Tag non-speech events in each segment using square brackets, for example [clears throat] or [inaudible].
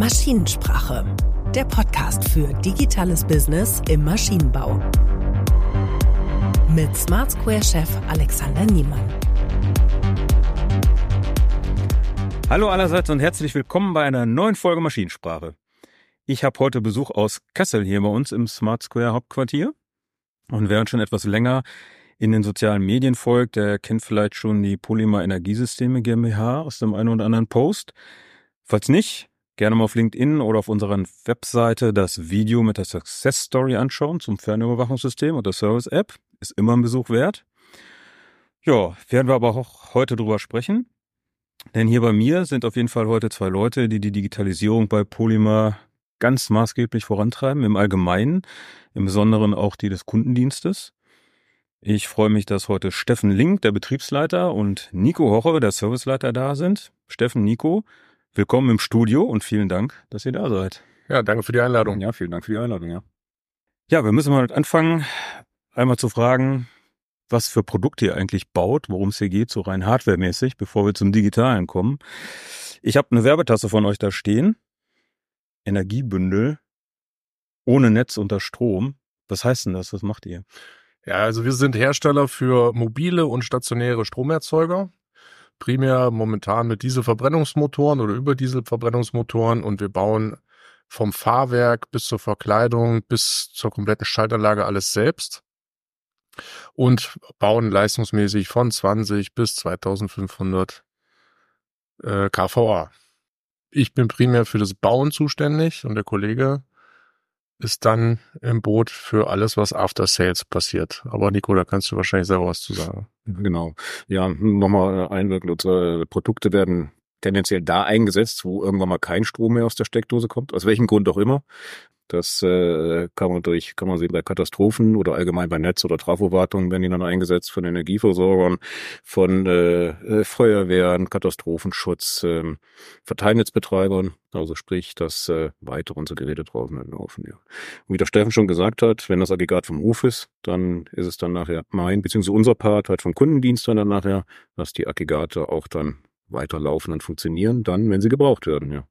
Maschinensprache, der Podcast für digitales Business im Maschinenbau. Mit Smart Square Chef Alexander Niemann. Hallo allerseits und herzlich willkommen bei einer neuen Folge Maschinensprache. Ich habe heute Besuch aus Kassel hier bei uns im Smart Square Hauptquartier. Und wer uns schon etwas länger in den sozialen Medien folgt, der kennt vielleicht schon die Polymer Energiesysteme GmbH aus dem einen oder anderen Post. Falls nicht, gerne mal auf LinkedIn oder auf unserer Webseite das Video mit der Success Story anschauen zum Fernüberwachungssystem und der Service App. Ist immer ein Besuch wert. Ja, werden wir aber auch heute drüber sprechen. Denn hier bei mir sind auf jeden Fall heute zwei Leute, die die Digitalisierung bei Polymer ganz maßgeblich vorantreiben, im Allgemeinen, im Besonderen auch die des Kundendienstes. Ich freue mich, dass heute Steffen Link, der Betriebsleiter, und Nico Hoche, der Serviceleiter, da sind. Steffen, Nico, willkommen im Studio und vielen Dank, dass ihr da seid. Ja, danke für die Einladung. Ja, vielen Dank für die Einladung, ja. Ja, wir müssen mal anfangen, einmal zu fragen, was für Produkte ihr eigentlich baut, worum es hier geht, so rein hardwaremäßig, bevor wir zum Digitalen kommen. Ich habe eine Werbetasse von euch da stehen. Energiebündel ohne Netz unter Strom. Was heißt denn das? Was macht ihr? Ja, also wir sind Hersteller für mobile und stationäre Stromerzeuger. Primär momentan mit Dieselverbrennungsmotoren oder über Dieselverbrennungsmotoren und wir bauen vom Fahrwerk bis zur Verkleidung bis zur kompletten Schaltanlage alles selbst und bauen leistungsmäßig von 20 bis 2500 äh, kVA. Ich bin primär für das Bauen zuständig und der Kollege ist dann im Boot für alles, was After Sales passiert. Aber Nico, da kannst du wahrscheinlich selber was zu sagen. Genau. Ja, nochmal einwirken. Unsere Produkte werden tendenziell da eingesetzt, wo irgendwann mal kein Strom mehr aus der Steckdose kommt, aus welchem Grund auch immer. Das äh, kann man durch, kann man sehen bei Katastrophen oder allgemein bei Netz- oder Trafowartungen werden die dann eingesetzt von Energieversorgern, von äh, äh, Feuerwehren, Katastrophenschutz, äh, Verteilnetzbetreibern, also sprich, dass äh, weiter unsere Geräte draußen laufen. Ja. Und wie der Steffen schon gesagt hat, wenn das Aggregat vom Hof ist, dann ist es dann nachher mein, beziehungsweise unser Part halt vom Kundendienst dann nachher, dass die Aggregate auch dann weiterlaufen und funktionieren, dann, wenn sie gebraucht werden, ja.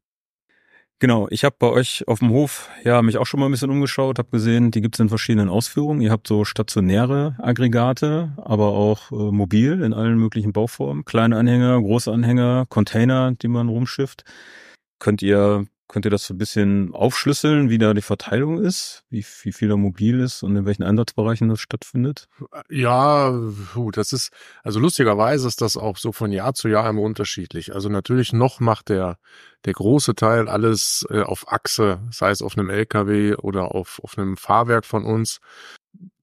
Genau, ich habe bei euch auf dem Hof ja mich auch schon mal ein bisschen umgeschaut, habe gesehen, die gibt's in verschiedenen Ausführungen. Ihr habt so stationäre Aggregate, aber auch äh, mobil in allen möglichen Bauformen, kleine Anhänger, große Anhänger, Container, die man rumschifft. Könnt ihr Könnt ihr das so ein bisschen aufschlüsseln, wie da die Verteilung ist, wie, wie viel da mobil ist und in welchen Einsatzbereichen das stattfindet? Ja, das ist, also lustigerweise ist das auch so von Jahr zu Jahr immer unterschiedlich. Also natürlich noch macht der, der große Teil alles äh, auf Achse, sei es auf einem LKW oder auf, auf einem Fahrwerk von uns.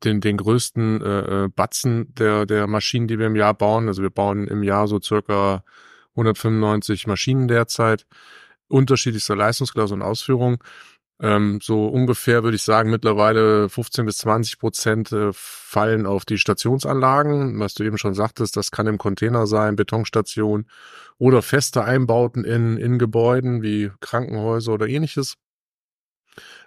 Den, den größten äh, äh Batzen der, der Maschinen, die wir im Jahr bauen. Also wir bauen im Jahr so circa 195 Maschinen derzeit unterschiedlichster Leistungsklasse und Ausführung. Ähm, so ungefähr würde ich sagen, mittlerweile 15 bis 20 Prozent äh, fallen auf die Stationsanlagen. Was du eben schon sagtest, das kann im Container sein, Betonstation oder feste Einbauten in, in Gebäuden wie Krankenhäuser oder ähnliches.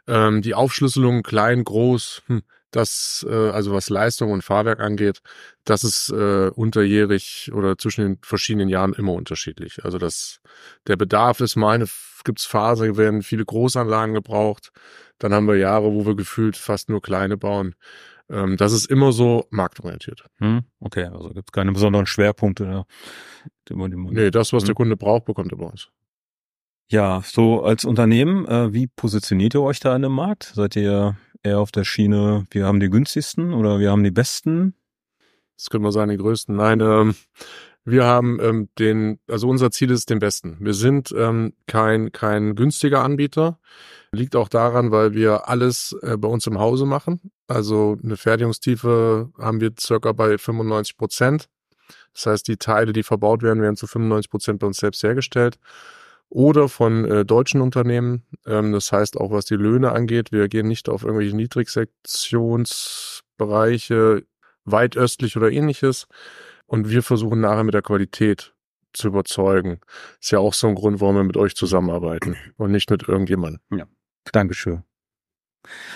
Ähm, die Aufschlüsselung klein, groß, hm, das, äh, also was Leistung und Fahrwerk angeht, das ist äh, unterjährig oder zwischen den verschiedenen Jahren immer unterschiedlich. Also das, der Bedarf ist mal eine, gibt's Phase, werden viele Großanlagen gebraucht. Dann haben wir Jahre, wo wir gefühlt fast nur kleine bauen. Ähm, das ist immer so marktorientiert. Hm, okay, also gibt's keine besonderen Schwerpunkte. Man, nee, das, was hm. der Kunde braucht, bekommt er bei uns. Ja, so als Unternehmen, äh, wie positioniert ihr euch da in dem Markt? Seid ihr eher auf der Schiene, wir haben die günstigsten oder wir haben die besten? Das können wir sagen, die größten. Nein, ähm, wir haben ähm, den, also unser Ziel ist den besten. Wir sind ähm, kein, kein günstiger Anbieter. Liegt auch daran, weil wir alles äh, bei uns im Hause machen. Also eine Fertigungstiefe haben wir circa bei 95 Prozent. Das heißt, die Teile, die verbaut werden, werden zu 95 Prozent bei uns selbst hergestellt oder von äh, deutschen Unternehmen. Ähm, das heißt auch, was die Löhne angeht, wir gehen nicht auf irgendwelche Niedrigsektionsbereiche, weit östlich oder ähnliches. Und wir versuchen nachher mit der Qualität zu überzeugen. Ist ja auch so ein Grund, warum wir mit euch zusammenarbeiten und nicht mit irgendjemandem. Ja. Dankeschön.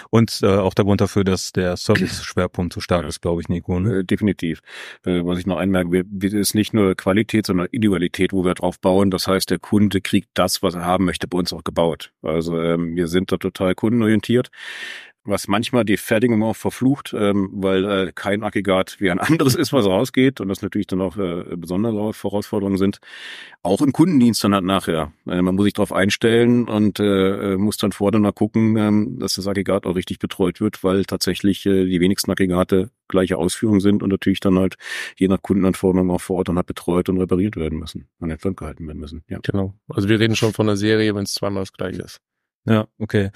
Und äh, auch der Grund dafür, dass der Service-Schwerpunkt so stark ist, glaube ich, Nico. Ne? Äh, definitiv. Äh, was ich noch einmerke, wir, wir ist nicht nur Qualität, sondern Individualität, wo wir drauf bauen. Das heißt, der Kunde kriegt das, was er haben möchte, bei uns auch gebaut. Also ähm, wir sind da total kundenorientiert was manchmal die Fertigung auch verflucht, ähm, weil äh, kein Aggregat wie ein [laughs] anderes ist, was rausgeht und das natürlich dann auch äh, besondere Herausforderungen sind. Auch im Kundendienst dann halt nachher. Äh, man muss sich darauf einstellen und äh, muss dann vorher mal gucken, ähm, dass das Aggregat auch richtig betreut wird, weil tatsächlich äh, die wenigsten Aggregate gleiche Ausführung sind und natürlich dann halt je nach Kundenanforderung auch vor Ort dann halt betreut und repariert werden müssen, an den Stand gehalten werden müssen. Ja. Genau. Also wir reden schon von einer Serie, wenn es zweimal das gleiche ist. Ja, okay.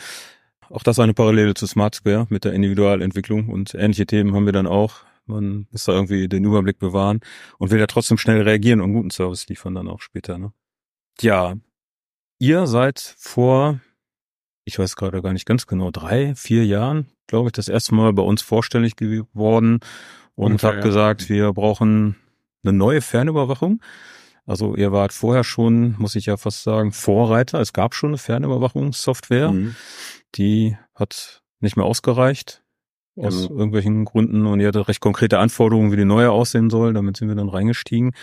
Auch das eine Parallele zu Smart Square mit der Individualentwicklung und ähnliche Themen haben wir dann auch. Man muss da irgendwie den Überblick bewahren und will ja trotzdem schnell reagieren und guten Service liefern dann auch später. Ne? Ja, ihr seid vor, ich weiß gerade gar nicht ganz genau, drei, vier Jahren, glaube ich, das erste Mal bei uns vorstellig geworden und Ungefähr, habt ja. gesagt, wir brauchen eine neue Fernüberwachung. Also ihr wart vorher schon, muss ich ja fast sagen, Vorreiter. Es gab schon eine Fernüberwachungssoftware. Mhm. Die hat nicht mehr ausgereicht aus genau. irgendwelchen Gründen und ihr hatte recht konkrete Anforderungen, wie die neue aussehen soll. Damit sind wir dann reingestiegen.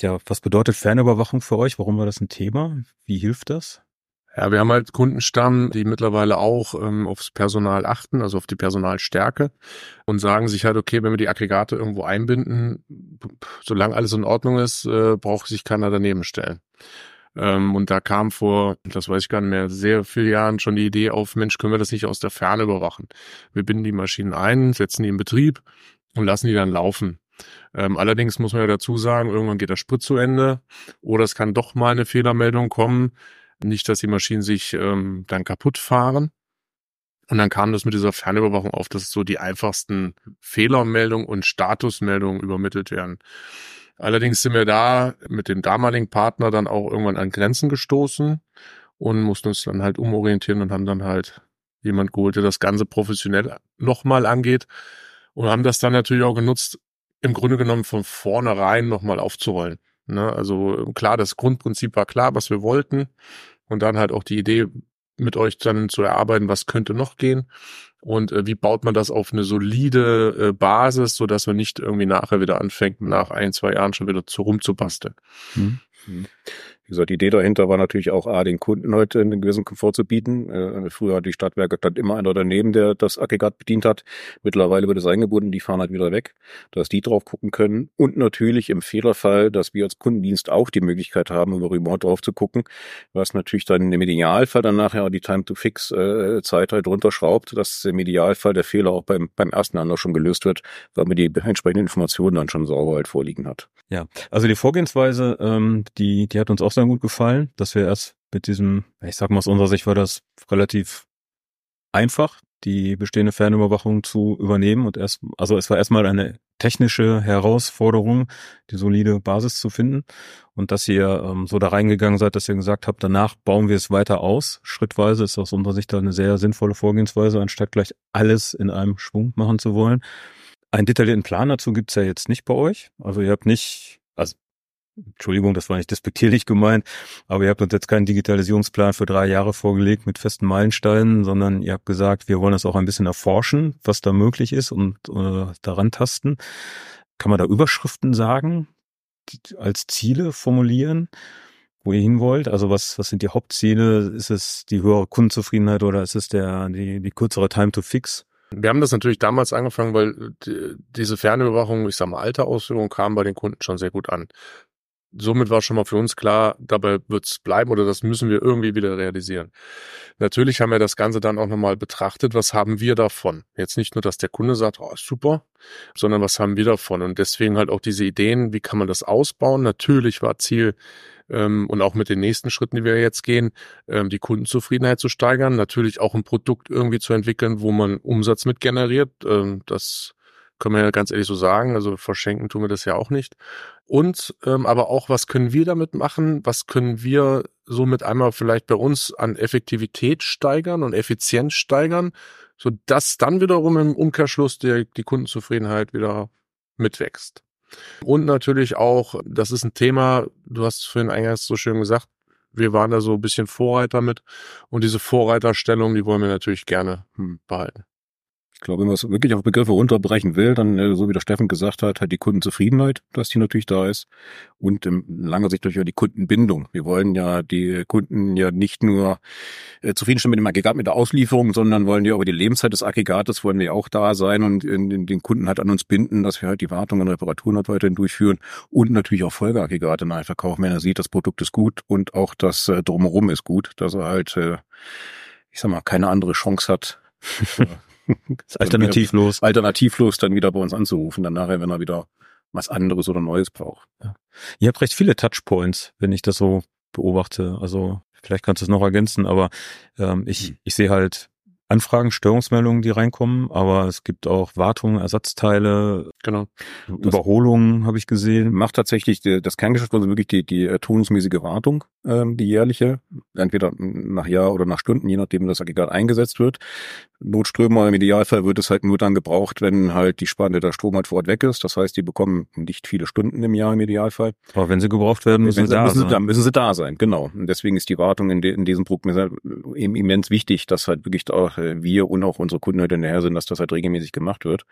Ja, was bedeutet Fernüberwachung für euch? Warum war das ein Thema? Wie hilft das? Ja, wir haben halt Kundenstamm, die mittlerweile auch ähm, aufs Personal achten, also auf die Personalstärke und sagen sich halt, okay, wenn wir die Aggregate irgendwo einbinden, solange alles in Ordnung ist, äh, braucht sich keiner daneben stellen. Ähm, und da kam vor, das weiß ich gar nicht mehr, sehr viele Jahren schon die Idee auf, Mensch, können wir das nicht aus der Ferne überwachen? Wir binden die Maschinen ein, setzen die in Betrieb und lassen die dann laufen. Ähm, allerdings muss man ja dazu sagen, irgendwann geht der Sprit zu Ende oder es kann doch mal eine Fehlermeldung kommen nicht, dass die Maschinen sich ähm, dann kaputt fahren. Und dann kam das mit dieser Fernüberwachung auf, dass so die einfachsten Fehlermeldungen und Statusmeldungen übermittelt werden. Allerdings sind wir da mit dem damaligen Partner dann auch irgendwann an Grenzen gestoßen und mussten uns dann halt umorientieren und haben dann halt jemand geholt, der das Ganze professionell nochmal angeht und haben das dann natürlich auch genutzt, im Grunde genommen von vornherein nochmal aufzurollen. Ne? Also klar, das Grundprinzip war klar, was wir wollten und dann halt auch die Idee mit euch dann zu erarbeiten, was könnte noch gehen und äh, wie baut man das auf eine solide äh, Basis, so dass man nicht irgendwie nachher wieder anfängt, nach ein, zwei Jahren schon wieder zu rumzubasteln. Hm. Wie gesagt, die Idee dahinter war natürlich auch, A, den Kunden heute einen gewissen Komfort zu bieten. Äh, früher hat die Stadtwerke stand immer einer daneben, der das Aggregat bedient hat. Mittlerweile wird es eingebunden, die fahren halt wieder weg, dass die drauf gucken können. Und natürlich im Fehlerfall, dass wir als Kundendienst auch die Möglichkeit haben, über Remote drauf zu gucken, was natürlich dann im Idealfall dann nachher die Time-to-Fix-Zeit äh, halt runterschraubt, dass im Idealfall der Fehler auch beim, beim ersten Anlauf schon gelöst wird, weil man die entsprechenden Informationen dann schon sauber halt vorliegen hat. Ja, also die Vorgehensweise, ähm, die, die hat uns auch sehr gut gefallen, dass wir erst mit diesem, ich sag mal aus unserer Sicht war das relativ einfach, die bestehende Fernüberwachung zu übernehmen und erst, also es war erstmal eine technische Herausforderung, die solide Basis zu finden und dass ihr ähm, so da reingegangen seid, dass ihr gesagt habt, danach bauen wir es weiter aus. Schrittweise ist aus unserer Sicht da eine sehr sinnvolle Vorgehensweise, anstatt gleich alles in einem Schwung machen zu wollen. Einen detaillierten Plan dazu gibt's ja jetzt nicht bei euch. Also ihr habt nicht, also Entschuldigung, das war nicht despektierlich gemeint, aber ihr habt uns jetzt keinen Digitalisierungsplan für drei Jahre vorgelegt mit festen Meilensteinen, sondern ihr habt gesagt, wir wollen das auch ein bisschen erforschen, was da möglich ist und äh, daran tasten. Kann man da Überschriften sagen, als Ziele formulieren, wo ihr hin wollt? Also was, was sind die Hauptziele? Ist es die höhere Kundenzufriedenheit oder ist es der, die, die kürzere Time to Fix? Wir haben das natürlich damals angefangen, weil die, diese Fernüberwachung, ich sag mal, alte Ausführung kam bei den Kunden schon sehr gut an somit war schon mal für uns klar, dabei wird's bleiben oder das müssen wir irgendwie wieder realisieren. Natürlich haben wir das Ganze dann auch nochmal betrachtet, was haben wir davon? Jetzt nicht nur, dass der Kunde sagt, oh, super, sondern was haben wir davon? Und deswegen halt auch diese Ideen, wie kann man das ausbauen? Natürlich war Ziel, ähm, und auch mit den nächsten Schritten, die wir jetzt gehen, ähm, die Kundenzufriedenheit zu steigern, natürlich auch ein Produkt irgendwie zu entwickeln, wo man Umsatz mit generiert. Ähm, das können wir ja ganz ehrlich so sagen. Also verschenken tun wir das ja auch nicht. Und ähm, aber auch, was können wir damit machen? Was können wir somit einmal vielleicht bei uns an Effektivität steigern und Effizienz steigern, so dass dann wiederum im Umkehrschluss die, die Kundenzufriedenheit wieder mitwächst. Und natürlich auch, das ist ein Thema, du hast vorhin eingangs so schön gesagt, wir waren da so ein bisschen Vorreiter mit und diese Vorreiterstellung, die wollen wir natürlich gerne hm, behalten. Ich glaube, wenn man es wirklich auf Begriffe runterbrechen will, dann, äh, so wie der Steffen gesagt hat, hat die Kundenzufriedenheit, dass die natürlich da ist. Und in langer Sicht natürlich auch die Kundenbindung. Wir wollen ja die Kunden ja nicht nur äh, zufriedenstellen mit dem Aggregat, mit der Auslieferung, sondern wollen ja über die Lebenszeit des Aggregates wollen wir auch da sein und in den Kunden halt an uns binden, dass wir halt die Wartung und Reparaturen halt weiterhin durchführen und natürlich auch Folgeaggregate nachher verkaufen, wenn er sieht, das Produkt ist gut und auch das äh, Drumherum ist gut, dass er halt, äh, ich sag mal, keine andere Chance hat. Alternativlos. Alternativlos dann wieder bei uns anzurufen, dann nachher, wenn er wieder was anderes oder Neues braucht. Ja. Ihr habt recht viele Touchpoints, wenn ich das so beobachte. Also vielleicht kannst du es noch ergänzen, aber ähm, ich, hm. ich sehe halt Anfragen, Störungsmeldungen, die reinkommen, aber es gibt auch Wartungen, Ersatzteile, genau. Überholungen habe ich gesehen. Macht tatsächlich das Kerngeschäft also wirklich die, die äh, turnusmäßige Wartung, ähm, die jährliche, entweder nach Jahr oder nach Stunden, je nachdem, das Aggregat eingesetzt wird. Notströmer im Idealfall wird es halt nur dann gebraucht, wenn halt die Spanne der Strom halt vor Ort weg ist. Das heißt, die bekommen nicht viele Stunden im Jahr im Idealfall. Aber wenn sie gebraucht werden, müssen wenn sie da müssen sein. dann müssen sie da sein, genau. Und deswegen ist die Wartung in, de, in diesem Produkt eben immens wichtig, dass halt wirklich auch äh, wir und auch unsere Kunden halt hinterher sind, dass das halt regelmäßig gemacht wird.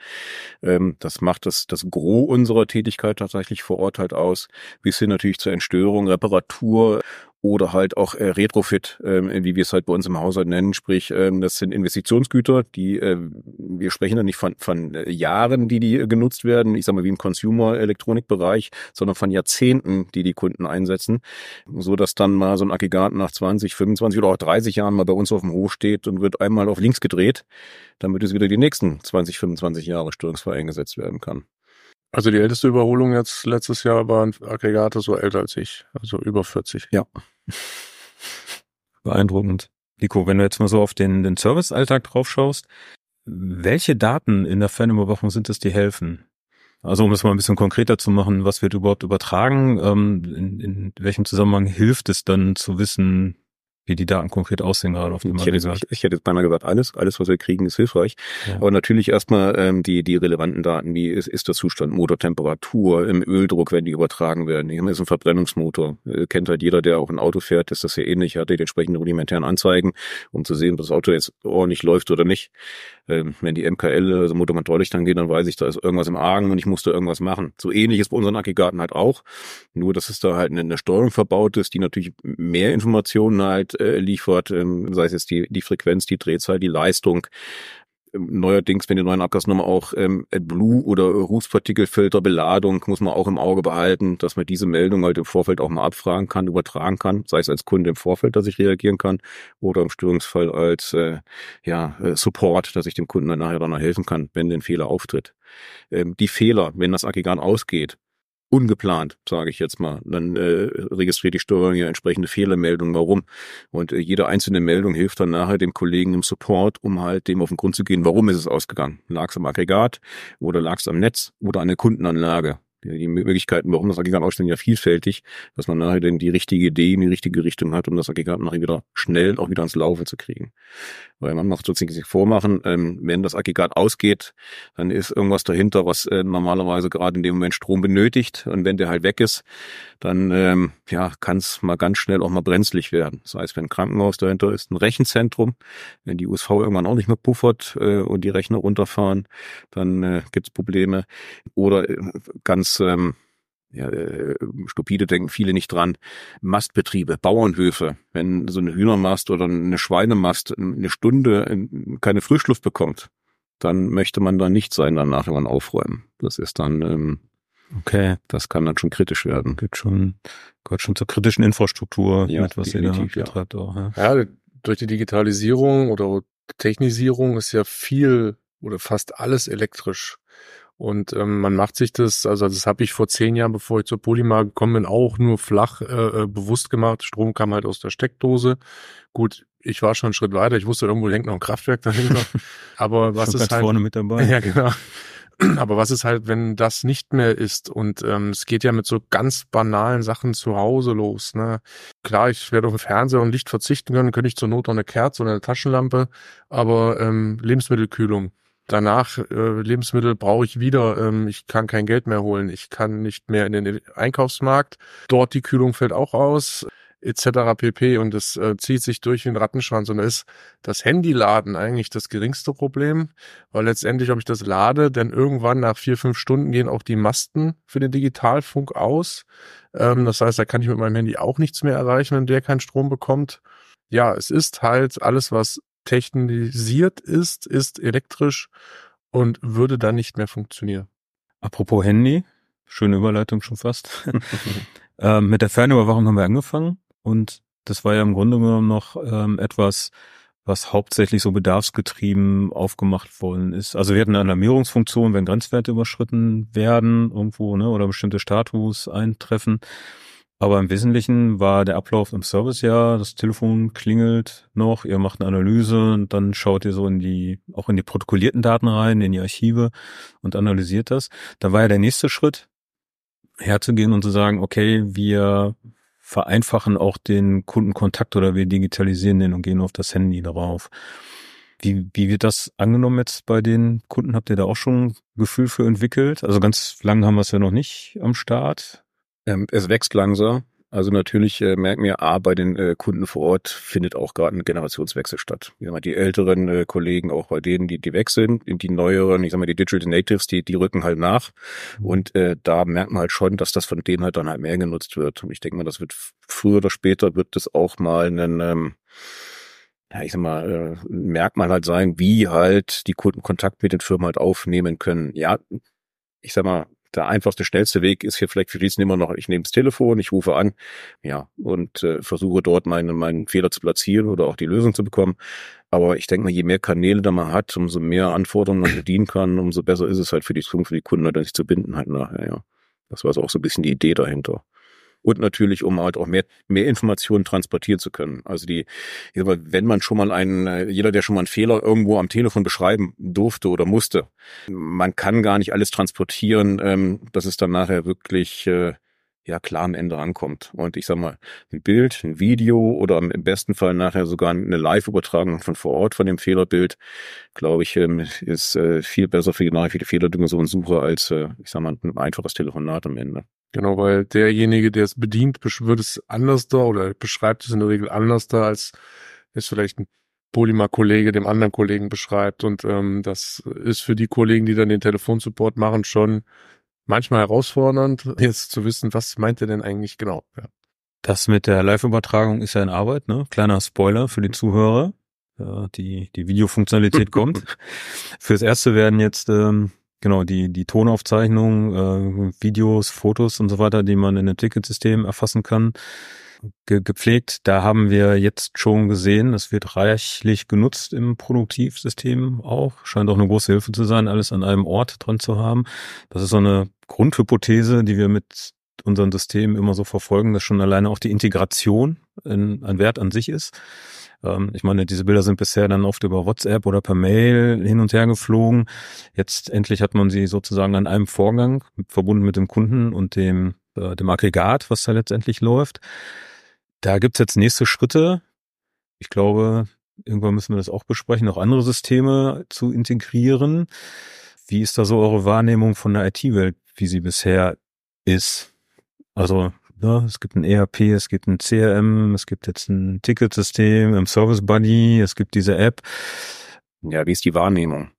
Ähm, das macht das, das Gros unserer Tätigkeit tatsächlich vor Ort halt aus, bis hin natürlich zur Entstörung, Reparatur oder halt auch äh, Retrofit, ähm, wie wir es halt bei uns im Haushalt nennen, sprich, ähm, das sind Investitionsgüter, die äh, wir sprechen da nicht von, von äh, Jahren, die die äh, genutzt werden, ich sag mal wie im Consumer-Elektronikbereich, sondern von Jahrzehnten, die die Kunden einsetzen, so dass dann mal so ein Aggregat nach 20, 25 oder auch 30 Jahren mal bei uns auf dem Hof steht und wird einmal auf links gedreht, damit es wieder die nächsten 20, 25 Jahre störungsfrei eingesetzt werden kann. Also die älteste Überholung jetzt letztes Jahr waren Aggregate so älter als ich, also über 40. Ja. [laughs] Beeindruckend. Nico, wenn du jetzt mal so auf den, den Servicealltag drauf schaust, welche Daten in der Fernüberwachung sind es, die helfen? Also um es mal ein bisschen konkreter zu machen, was wird überhaupt übertragen? Ähm, in, in welchem Zusammenhang hilft es dann zu wissen, wie die Daten konkret aussehen gerade auf dem ich hätte, ich, ich hätte jetzt beinahe gesagt, alles, alles, was wir kriegen, ist hilfreich. Ja. Aber natürlich erstmal ähm, die, die relevanten Daten, wie ist, ist der Zustand, Motortemperatur, im Öldruck, wenn die übertragen werden. Hier ist ein Verbrennungsmotor. Äh, kennt halt jeder, der auch ein Auto fährt, ist das ja ähnlich, hat die entsprechenden rudimentären Anzeigen, um zu sehen, ob das Auto jetzt ordentlich läuft oder nicht. Ähm, wenn die MKL, also Motorkontrolllicht angeht, dann weiß ich, da ist irgendwas im Argen und ich musste irgendwas machen. So ähnlich ist bei unseren Aggregaten halt auch. Nur, dass es da halt eine, eine Steuerung verbaut ist, die natürlich mehr Informationen halt äh, liefert, ähm, sei es jetzt die, die Frequenz, die Drehzahl, die Leistung, neuerdings, wenn die neuen Abgasnummer auch ähm, AdBlue oder Rußpartikelfilter Beladung muss man auch im Auge behalten, dass man diese Meldung halt im Vorfeld auch mal abfragen kann, übertragen kann, sei es als Kunde im Vorfeld, dass ich reagieren kann oder im Störungsfall als äh, ja, äh, Support, dass ich dem Kunden dann nachher dann noch helfen kann, wenn ein Fehler auftritt. Ähm, die Fehler, wenn das Aggregat ausgeht, ungeplant, sage ich jetzt mal. Dann äh, registriert die Steuerung ja entsprechende Fehlermeldungen, warum. Und äh, jede einzelne Meldung hilft dann nachher dem Kollegen im Support, um halt dem auf den Grund zu gehen, warum ist es ausgegangen. Lag es am Aggregat oder lag es am Netz oder an der Kundenanlage die Möglichkeiten, warum das Aggregat ausstellen, ja vielfältig, dass man nachher denn die richtige Idee in die richtige Richtung hat, um das Aggregat nachher wieder schnell auch wieder ans Laufen zu kriegen. Weil man macht sozusagen sich vormachen, ähm, wenn das Aggregat ausgeht, dann ist irgendwas dahinter, was äh, normalerweise gerade in dem Moment Strom benötigt. Und wenn der halt weg ist, dann ähm, ja, kann es mal ganz schnell auch mal brenzlig werden. Das heißt, wenn ein Krankenhaus dahinter ist, ein Rechenzentrum, wenn die USV irgendwann auch nicht mehr puffert äh, und die Rechner runterfahren, dann äh, gibt es Probleme. Oder äh, ganz ähm, ja, äh, stupide denken viele nicht dran. Mastbetriebe, Bauernhöfe, wenn so eine Hühnermast oder eine Schweinemast eine Stunde keine Frischluft bekommt, dann möchte man da nicht sein, danach irgendwann aufräumen. Das ist dann ähm, Okay. Das kann dann schon kritisch werden. Geht schon, gehört schon zur kritischen Infrastruktur, ja, mit, was ihr da betreibt ja. auch. Ja. ja, durch die Digitalisierung oder Technisierung ist ja viel oder fast alles elektrisch. Und ähm, man macht sich das, also das habe ich vor zehn Jahren, bevor ich zur Polymar gekommen bin, auch nur flach äh, äh, bewusst gemacht. Strom kam halt aus der Steckdose. Gut, ich war schon einen Schritt weiter. Ich wusste, irgendwo hängt noch ein Kraftwerk dahinter. [laughs] Aber was ist halt vorne mit dabei? [laughs] Ja, genau. [clears throat] Aber was ist halt, wenn das nicht mehr ist? Und ähm, es geht ja mit so ganz banalen Sachen zu Hause los. Ne? Klar, ich werde auf den Fernseher und Licht verzichten können, könnte ich zur Not auch eine Kerze oder eine Taschenlampe, aber ähm, Lebensmittelkühlung. Danach äh, Lebensmittel brauche ich wieder. Ähm, ich kann kein Geld mehr holen. Ich kann nicht mehr in den Einkaufsmarkt. Dort die Kühlung fällt auch aus etc. pp. Und es äh, zieht sich durch wie ein Rattenschwanz. Und da ist das Handyladen eigentlich das geringste Problem, weil letztendlich, ob ich das lade, denn irgendwann nach vier, fünf Stunden gehen auch die Masten für den Digitalfunk aus. Ähm, das heißt, da kann ich mit meinem Handy auch nichts mehr erreichen, wenn der keinen Strom bekommt. Ja, es ist halt alles, was technisiert ist, ist elektrisch und würde dann nicht mehr funktionieren. Apropos Handy, schöne Überleitung schon fast. [laughs] ähm, mit der Fernüberwachung haben wir angefangen und das war ja im Grunde genommen noch ähm, etwas, was hauptsächlich so bedarfsgetrieben aufgemacht worden ist. Also wir hatten eine Alarmierungsfunktion, wenn Grenzwerte überschritten werden irgendwo, ne, oder bestimmte Status eintreffen. Aber im Wesentlichen war der Ablauf im Service ja, das Telefon klingelt noch, ihr macht eine Analyse und dann schaut ihr so in die, auch in die protokollierten Daten rein, in die Archive und analysiert das. Da war ja der nächste Schritt, herzugehen und zu sagen, okay, wir vereinfachen auch den Kundenkontakt oder wir digitalisieren den und gehen auf das Handy darauf. Wie, wie wird das angenommen jetzt bei den Kunden? Habt ihr da auch schon ein Gefühl für entwickelt? Also ganz lang haben wir es ja noch nicht am Start. Ähm, es wächst langsam. Also natürlich äh, merken wir, A, bei den äh, Kunden vor Ort findet auch gerade ein Generationswechsel statt. Ich sag mal, die älteren äh, Kollegen, auch bei denen, die, die weg sind, die neueren, ich sag mal, die Digital Natives, die, die rücken halt nach. Mhm. Und äh, da merkt man halt schon, dass das von denen halt dann halt mehr genutzt wird. Und ich denke mal, das wird früher oder später wird das auch mal ein, ähm, ja, ich sag mal, äh, Merkmal halt sein, wie halt die Kunden Kontakt mit den Firmen halt aufnehmen können. Ja, ich sag mal, der einfachste, schnellste Weg ist hier vielleicht für diesen immer noch, ich nehme das Telefon, ich rufe an, ja, und äh, versuche dort meinen, meinen Fehler zu platzieren oder auch die Lösung zu bekommen. Aber ich denke mal, je mehr Kanäle da man hat, umso mehr Anforderungen man bedienen kann, umso besser ist es halt für die Zukunft, für die Kunden halt sich zu binden halt nachher, ja. Das war also auch so ein bisschen die Idee dahinter und natürlich, um halt auch mehr, mehr Informationen transportieren zu können. Also die, wenn man schon mal einen, äh, jeder, der schon mal einen Fehler irgendwo am Telefon beschreiben durfte oder musste, man kann gar nicht alles transportieren, ähm, dass es dann nachher wirklich äh, ja klar am Ende ankommt. Und ich sag mal, ein Bild, ein Video oder im besten Fall nachher sogar eine Live-Übertragung von vor Ort von dem Fehlerbild, glaube ich, ähm, ist äh, viel besser für die, für die Fehlerdimension Suche als, äh, ich sag mal, ein einfaches Telefonat am Ende. Genau, weil derjenige, der es bedient, wird es anders da oder beschreibt es in der Regel anders da, als es vielleicht ein Polymer-Kollege dem anderen Kollegen beschreibt. Und ähm, das ist für die Kollegen, die dann den Telefonsupport machen, schon manchmal herausfordernd, jetzt zu wissen, was meint er denn eigentlich genau. Ja. Das mit der Live-Übertragung ist ja in Arbeit, ne? Kleiner Spoiler für die Zuhörer. Ja, die, die Videofunktionalität [laughs] kommt. Fürs erste werden jetzt ähm, genau die, die Tonaufzeichnungen, äh, Videos, Fotos und so weiter, die man in dem Ticketsystem erfassen kann, ge gepflegt. Da haben wir jetzt schon gesehen, das wird reichlich genutzt im Produktivsystem auch. Scheint auch eine große Hilfe zu sein, alles an einem Ort dran zu haben. Das ist so eine Grundhypothese, die wir mit unseren Systemen immer so verfolgen, dass schon alleine auch die Integration ein, ein Wert an sich ist. Ähm, ich meine, diese Bilder sind bisher dann oft über WhatsApp oder per Mail hin und her geflogen. Jetzt endlich hat man sie sozusagen an einem Vorgang verbunden mit dem Kunden und dem, äh, dem Aggregat, was da letztendlich läuft. Da gibt's jetzt nächste Schritte. Ich glaube, irgendwann müssen wir das auch besprechen, auch andere Systeme zu integrieren. Wie ist da so eure Wahrnehmung von der IT-Welt, wie sie bisher ist? Also Ne? Es gibt ein ERP, es gibt ein CRM, es gibt jetzt ein Ticketsystem, ein Service Buddy, es gibt diese App. Ja, wie ist die Wahrnehmung?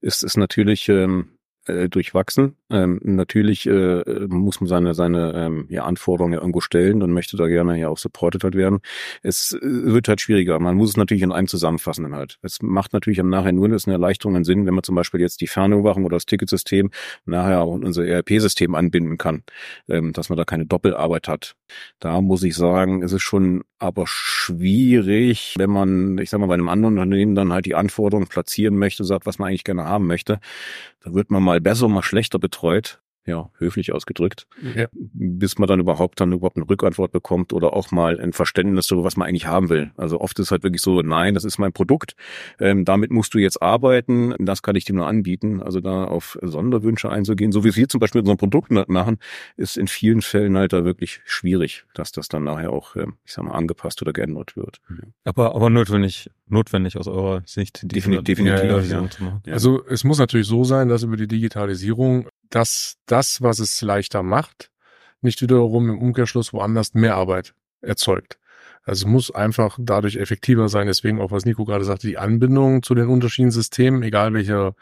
Es ist natürlich ähm, äh, durchwachsen. Ähm, natürlich äh, muss man seine seine ähm, ja, Anforderungen ja irgendwo stellen und möchte da gerne ja auch supported halt werden. Es äh, wird halt schwieriger. Man muss es natürlich in einem zusammenfassen dann halt. Es macht natürlich am nachher nur eine Erleichterung einen Sinn, wenn man zum Beispiel jetzt die Fernüberwachung oder das Ticketsystem nachher auch in unser ERP-System anbinden kann, ähm, dass man da keine Doppelarbeit hat. Da muss ich sagen, es ist schon aber schwierig, wenn man, ich sag mal, bei einem anderen Unternehmen dann halt die Anforderungen platzieren möchte, sagt, was man eigentlich gerne haben möchte. Da wird man mal besser, mal schlechter betreut ja, höflich ausgedrückt, ja. bis man dann überhaupt dann überhaupt eine Rückantwort bekommt oder auch mal ein Verständnis darüber, was man eigentlich haben will. Also oft ist halt wirklich so, nein, das ist mein Produkt, ähm, damit musst du jetzt arbeiten, das kann ich dir nur anbieten. Also da auf Sonderwünsche einzugehen, so wie wir zum Beispiel mit unserem Produkt machen, ist in vielen Fällen halt da wirklich schwierig, dass das dann nachher auch, ähm, ich sag mal, angepasst oder geändert wird. Aber, aber notwendig, notwendig aus eurer Sicht. Definitiv. definitiv ja, ja, ja. Also es muss natürlich so sein, dass über die Digitalisierung dass das, was es leichter macht, nicht wiederum im Umkehrschluss woanders mehr Arbeit erzeugt. Also es muss einfach dadurch effektiver sein. Deswegen auch, was Nico gerade sagte, die Anbindung zu den unterschiedlichen Systemen, egal welcher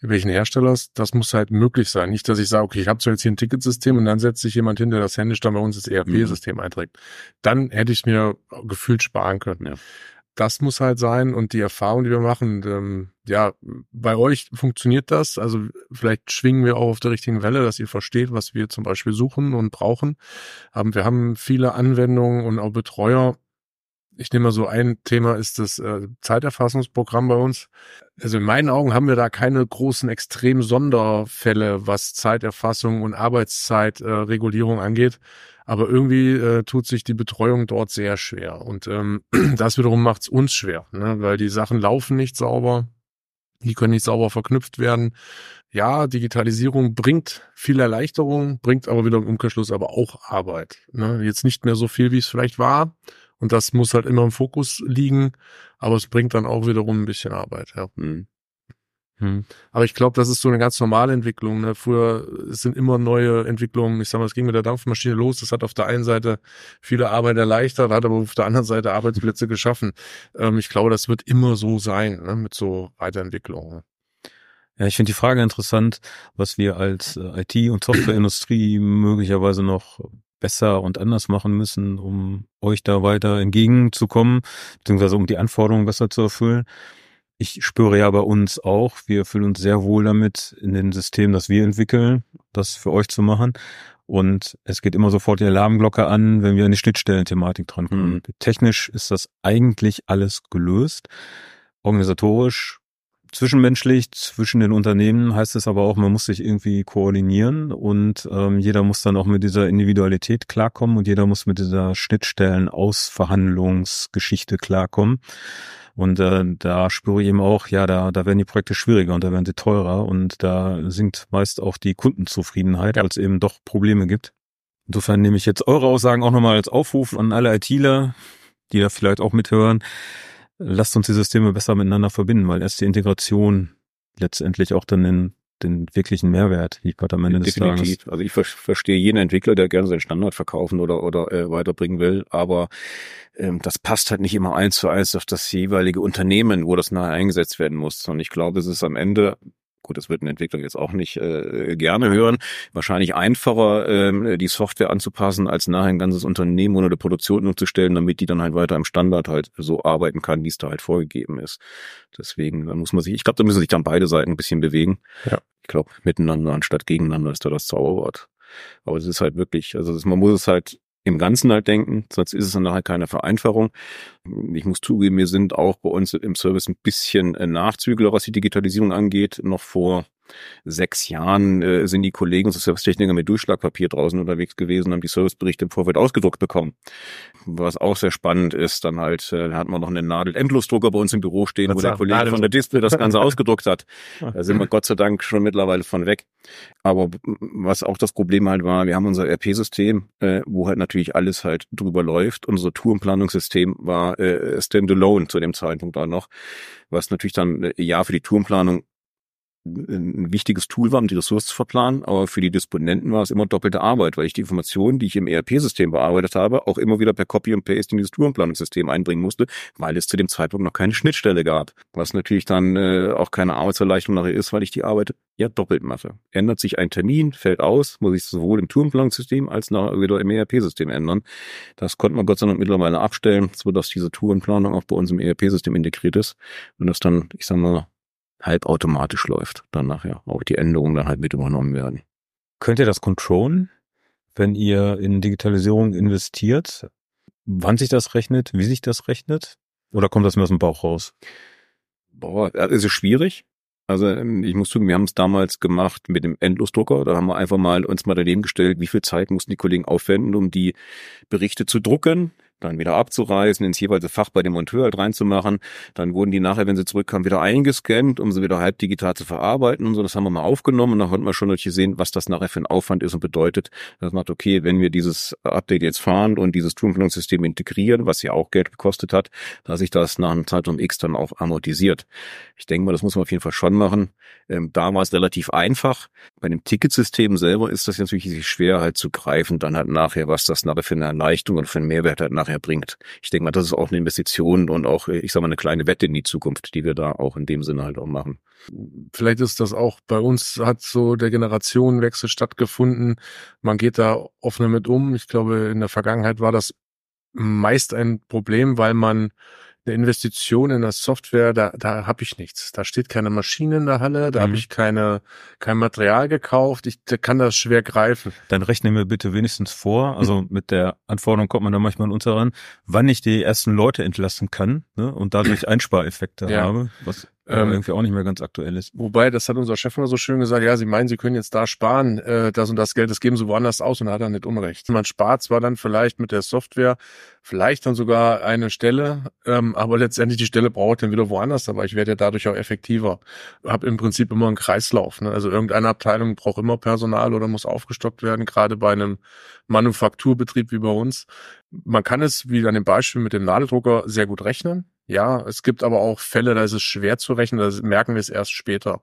welchen Herstellers, das muss halt möglich sein. Nicht, dass ich sage, okay, ich habe zwar jetzt hier ein Ticketsystem und dann setzt sich jemand hin, der das händisch dann bei uns das ERP-System mhm. einträgt. Dann hätte ich mir gefühlt sparen können. Ja. Das muss halt sein und die Erfahrung, die wir machen, ähm, ja, bei euch funktioniert das. Also vielleicht schwingen wir auch auf der richtigen Welle, dass ihr versteht, was wir zum Beispiel suchen und brauchen. Ähm, wir haben viele Anwendungen und auch Betreuer, ich nehme mal so ein Thema ist das äh, Zeiterfassungsprogramm bei uns. Also in meinen Augen haben wir da keine großen extrem Sonderfälle, was Zeiterfassung und Arbeitszeitregulierung äh, angeht. Aber irgendwie äh, tut sich die Betreuung dort sehr schwer. Und ähm, [clears throat] das wiederum macht es uns schwer, ne? weil die Sachen laufen nicht sauber. Die können nicht sauber verknüpft werden. Ja, Digitalisierung bringt viel Erleichterung, bringt aber wieder im Umkehrschluss aber auch Arbeit. Ne? Jetzt nicht mehr so viel, wie es vielleicht war und das muss halt immer im Fokus liegen, aber es bringt dann auch wiederum ein bisschen Arbeit, ja. Hm. Hm. Aber ich glaube, das ist so eine ganz normale Entwicklung. Ne? Früher sind immer neue Entwicklungen. Ich sag mal, es ging mit der Dampfmaschine los. Das hat auf der einen Seite viele Arbeit erleichtert, hat aber auf der anderen Seite Arbeitsplätze [laughs] geschaffen. Ähm, ich glaube, das wird immer so sein ne? mit so Weiterentwicklungen. Ja, ich finde die Frage interessant, was wir als äh, IT- und Softwareindustrie möglicherweise noch besser und anders machen müssen, um euch da weiter entgegenzukommen, beziehungsweise um die Anforderungen besser zu erfüllen. Ich spüre ja bei uns auch, wir fühlen uns sehr wohl damit, in den Systemen, das wir entwickeln, das für euch zu machen. Und es geht immer sofort die Alarmglocke an, wenn wir an die Schnittstellenthematik drankommen. Mhm. Technisch ist das eigentlich alles gelöst. Organisatorisch zwischenmenschlich zwischen den Unternehmen heißt es aber auch, man muss sich irgendwie koordinieren und ähm, jeder muss dann auch mit dieser Individualität klarkommen und jeder muss mit dieser Schnittstellen-Ausverhandlungsgeschichte klarkommen. Und äh, da spüre ich eben auch, ja, da, da werden die Projekte schwieriger und da werden sie teurer und da sinkt meist auch die Kundenzufriedenheit, ja. als eben doch Probleme gibt. Insofern nehme ich jetzt eure Aussagen auch nochmal als Aufruf an alle ITler, die da vielleicht auch mithören lasst uns die Systeme besser miteinander verbinden, weil erst die Integration letztendlich auch dann den, den wirklichen Mehrwert liefert am Ende Definitiv. des Tages. Also ich ver verstehe jeden Entwickler, der gerne seinen Standard verkaufen oder, oder äh, weiterbringen will, aber ähm, das passt halt nicht immer eins zu eins auf das jeweilige Unternehmen, wo das nachher eingesetzt werden muss. Und ich glaube, es ist am Ende gut, das wird ein Entwickler jetzt auch nicht äh, gerne hören, wahrscheinlich einfacher, ähm, die Software anzupassen, als nachher ein ganzes Unternehmen ohne eine Produktion umzustellen, damit die dann halt weiter im Standard halt so arbeiten kann, wie es da halt vorgegeben ist. Deswegen, da muss man sich, ich glaube, da müssen sich dann beide Seiten ein bisschen bewegen. Ja. Ich glaube, miteinander anstatt gegeneinander ist da das Zauberwort. Aber es ist halt wirklich, also man muss es halt im Ganzen halt denken, sonst ist es dann nachher keine Vereinfachung. Ich muss zugeben, wir sind auch bei uns im Service ein bisschen äh, Nachzügler, was die Digitalisierung angeht. Noch vor sechs Jahren äh, sind die Kollegen und Servicetechniker mit Durchschlagpapier draußen unterwegs gewesen, haben die Serviceberichte im Vorfeld ausgedruckt bekommen. Was auch sehr spannend ist, dann halt, äh, da hat man noch einen Nadel-Endlosdrucker bei uns im Büro stehen, Was wo der Kollege von der Display das Ganze [laughs] ausgedruckt hat. Da sind wir Gott sei Dank schon mittlerweile von weg. Aber was auch das Problem halt war, wir haben unser RP-System, äh, wo halt natürlich alles halt drüber läuft. Unser Tourenplanungssystem war äh, standalone zu dem Zeitpunkt da noch, was natürlich dann äh, ja für die Tourenplanung ein wichtiges Tool war, um die Ressourcen zu verplanen, aber für die Disponenten war es immer doppelte Arbeit, weil ich die Informationen, die ich im ERP-System bearbeitet habe, auch immer wieder per Copy und Paste in dieses Tourenplanungssystem einbringen musste, weil es zu dem Zeitpunkt noch keine Schnittstelle gab. Was natürlich dann äh, auch keine Arbeitserleichterung nachher ist, weil ich die Arbeit ja doppelt mache. Ändert sich ein Termin, fällt aus, muss ich sowohl im Tourenplanungssystem als auch wieder im ERP-System ändern. Das konnte man Gott sei Dank mittlerweile abstellen, so dass diese Tourenplanung auch bei uns im ERP-System integriert ist und das dann, ich sag mal, halbautomatisch läuft. Dann nachher auch die Änderungen dann halt mit übernommen werden. Könnt ihr das controllen, wenn ihr in Digitalisierung investiert? Wann sich das rechnet, wie sich das rechnet? Oder kommt das mir aus dem Bauch raus? Boah, es ist schwierig. Also ähm, ich muss zugeben, wir haben es damals gemacht mit dem Endlosdrucker. Da haben wir einfach mal uns mal daneben gestellt, wie viel Zeit mussten die Kollegen aufwenden, um die Berichte zu drucken, dann wieder abzureißen, ins jeweilige Fach bei dem Monteur halt reinzumachen. Dann wurden die nachher, wenn sie zurückkamen, wieder eingescannt, um sie wieder halb digital zu verarbeiten und so. Das haben wir mal aufgenommen und dann konnten wir schon natürlich sehen, was das nachher für ein Aufwand ist und bedeutet. Das macht, okay, wenn wir dieses Update jetzt fahren und dieses Toolplanungssystem integrieren, was ja auch Geld gekostet hat, dass sich das nach einem Zeitraum X dann auch amortisiert. Ich denke mal, das muss man auf jeden Fall schon machen. Ähm, da war es relativ einfach. Bei dem Ticketsystem selber ist das natürlich schwer halt zu greifen, dann halt nachher, was das nachher für eine Erleichterung und für einen Mehrwert halt nachher nachher bringt. Ich denke mal, das ist auch eine Investition und auch, ich sag mal, eine kleine Wette in die Zukunft, die wir da auch in dem Sinne halt auch machen. Vielleicht ist das auch bei uns hat so der Generationenwechsel stattgefunden. Man geht da offener mit um. Ich glaube, in der Vergangenheit war das meist ein Problem, weil man eine Investition in das Software, da, da habe ich nichts. Da steht keine Maschine in der Halle, da mhm. habe ich keine, kein Material gekauft, ich da kann das schwer greifen. Dann rechnen wir bitte wenigstens vor, also mit der Anforderung kommt man da manchmal unter ran, wann ich die ersten Leute entlassen kann ne, und dadurch [clears throat] Einspareffekte ja. habe, was ähm, irgendwie auch nicht mehr ganz aktuell ist. Wobei, das hat unser Chef immer so schön gesagt, ja, Sie meinen, Sie können jetzt da sparen, äh, das und das Geld, das geben Sie woanders aus und da hat er nicht Unrecht. Man spart zwar dann vielleicht mit der Software, vielleicht dann sogar eine Stelle, ähm, aber letztendlich die Stelle brauche ich dann wieder woanders, aber ich werde ja dadurch auch effektiver. Hab im Prinzip immer einen Kreislauf. Ne? Also irgendeine Abteilung braucht immer Personal oder muss aufgestockt werden, gerade bei einem Manufakturbetrieb wie bei uns. Man kann es, wie an dem Beispiel mit dem Nadeldrucker, sehr gut rechnen. Ja, es gibt aber auch Fälle, da ist es schwer zu rechnen, da merken wir es erst später.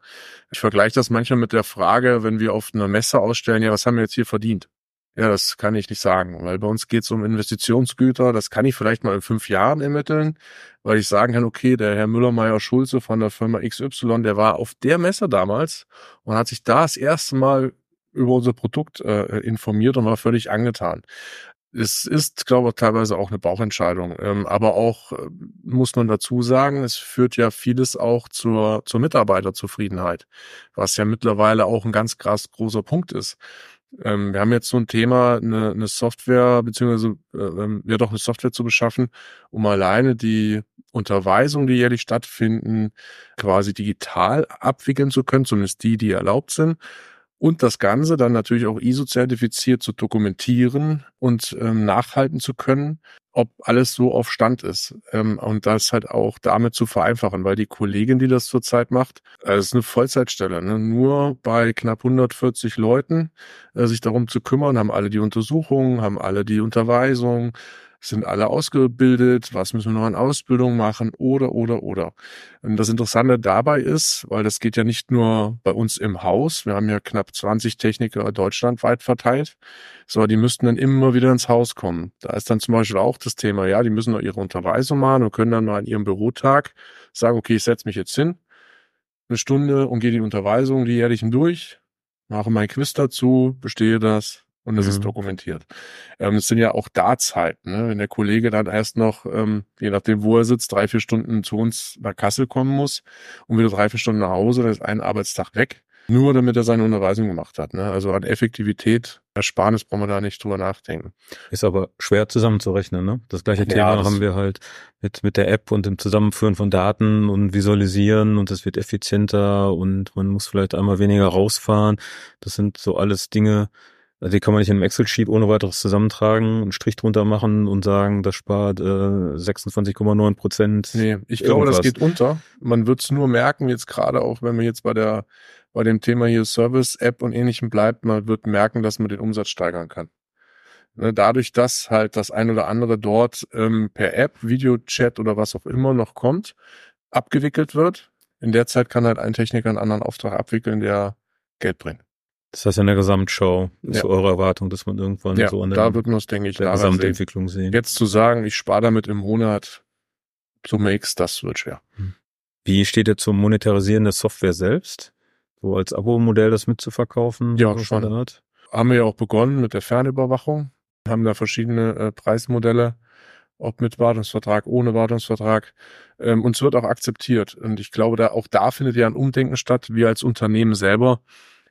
Ich vergleiche das manchmal mit der Frage, wenn wir auf einer Messe ausstellen, ja, was haben wir jetzt hier verdient? Ja, das kann ich nicht sagen, weil bei uns geht es um Investitionsgüter. Das kann ich vielleicht mal in fünf Jahren ermitteln, weil ich sagen kann, okay, der Herr Müller-Meyer-Schulze von der Firma XY, der war auf der Messe damals und hat sich da das erste Mal über unser Produkt äh, informiert und war völlig angetan es ist, glaube ich, teilweise auch eine Bauchentscheidung. Ähm, aber auch äh, muss man dazu sagen, es führt ja vieles auch zur, zur Mitarbeiterzufriedenheit, was ja mittlerweile auch ein ganz krass großer Punkt ist. Ähm, wir haben jetzt so ein Thema, eine, eine Software, beziehungsweise äh, ähm, ja doch eine Software zu beschaffen, um alleine die Unterweisungen, die jährlich stattfinden, quasi digital abwickeln zu können, zumindest die, die erlaubt sind und das Ganze dann natürlich auch ISO-zertifiziert zu dokumentieren und ähm, nachhalten zu können, ob alles so auf Stand ist. Ähm, und das halt auch damit zu vereinfachen, weil die Kollegin, die das zurzeit macht, äh, ist eine Vollzeitstelle. Ne? Nur bei knapp 140 Leuten äh, sich darum zu kümmern, haben alle die Untersuchungen, haben alle die Unterweisungen, sind alle ausgebildet, was müssen wir noch an Ausbildung machen? Oder, oder, oder. Und das Interessante dabei ist, weil das geht ja nicht nur bei uns im Haus, wir haben ja knapp 20 Techniker deutschlandweit verteilt, sondern die müssten dann immer wieder ins Haus kommen. Da ist dann zum Beispiel auch das Thema, ja, die müssen noch ihre Unterweisung machen und können dann mal an ihrem Bürotag sagen, okay, ich setze mich jetzt hin, eine Stunde und gehe die Unterweisung, die jährlichen durch, mache mein Quiz dazu, bestehe das, und es mhm. ist dokumentiert. Ähm, es sind ja auch Dartzeiten. Ne? Wenn der Kollege dann erst noch, ähm, je nachdem wo er sitzt, drei, vier Stunden zu uns nach Kassel kommen muss und wieder drei, vier Stunden nach Hause, dann ist ein Arbeitstag weg. Nur damit er seine Unterweisung gemacht hat. Ne? Also an Effektivität, Ersparnis brauchen wir da nicht drüber nachdenken. Ist aber schwer zusammenzurechnen. Ne? Das gleiche Thema ja, das haben wir halt mit, mit der App und dem Zusammenführen von Daten und Visualisieren und es wird effizienter und man muss vielleicht einmal weniger rausfahren. Das sind so alles Dinge, die kann man nicht in einem Excel-Sheet ohne weiteres zusammentragen, einen Strich drunter machen und sagen, das spart äh, 26,9 Prozent. Nee, ich glaube, das geht unter. Man wird es nur merken, jetzt gerade auch, wenn man jetzt bei der bei dem Thema hier Service-App und ähnlichem bleibt, man wird merken, dass man den Umsatz steigern kann. Ne, dadurch, dass halt das ein oder andere dort ähm, per App, Videochat oder was auch immer noch kommt, abgewickelt wird. In der Zeit kann halt ein Techniker einen anderen Auftrag abwickeln, der Geld bringt. Das heißt in der Gesamtschau ist ja. eure Erwartung, dass man irgendwann ja, so an der, da wird man es, denke ich, der Gesamtentwicklung sehen. sehen. Jetzt zu sagen, ich spare damit im Monat so Makes, das wird schwer. Hm. Wie steht ihr zum Monetarisieren der Software selbst? So als Abo-Modell das mitzuverkaufen? Ja, schon. Haben wir ja auch begonnen mit der Fernüberwachung. Haben da verschiedene äh, Preismodelle, ob mit Wartungsvertrag, ohne Wartungsvertrag. Ähm, uns wird auch akzeptiert. Und ich glaube, da auch da findet ja ein Umdenken statt. Wir als Unternehmen selber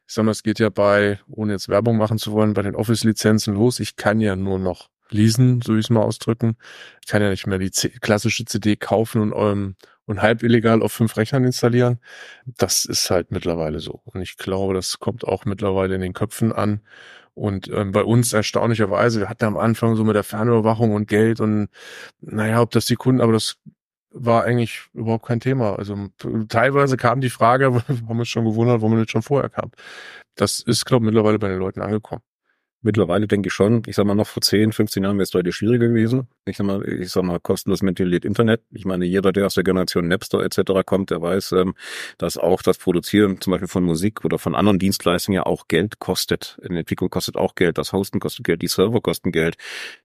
ich sag mal, es geht ja bei, ohne jetzt Werbung machen zu wollen, bei den Office-Lizenzen los. Ich kann ja nur noch leasen, so ich es mal ausdrücken. Ich kann ja nicht mehr die C klassische CD kaufen und, ähm, und halb illegal auf fünf Rechnern installieren. Das ist halt mittlerweile so. Und ich glaube, das kommt auch mittlerweile in den Köpfen an. Und ähm, bei uns erstaunlicherweise, wir hatten am Anfang so mit der Fernüberwachung und Geld und naja, ob das die Kunden, aber das war eigentlich überhaupt kein Thema. Also teilweise kam die Frage, [laughs] wir uns schon gewundert, warum nicht schon vorher kam. Das ist, glaube ich, mittlerweile bei den Leuten angekommen. Mittlerweile denke ich schon, ich sag mal, noch vor 10, 15 Jahren wäre es deutlich schwieriger gewesen. Ich sag mal, ich sag mal, kostenlos Mentalität Internet. Ich meine, jeder, der aus der Generation Napster etc. kommt, der weiß, ähm, dass auch das Produzieren zum Beispiel von Musik oder von anderen Dienstleistungen ja auch Geld kostet. Eine Entwicklung kostet auch Geld, das Hosten kostet Geld, die Server kosten Geld,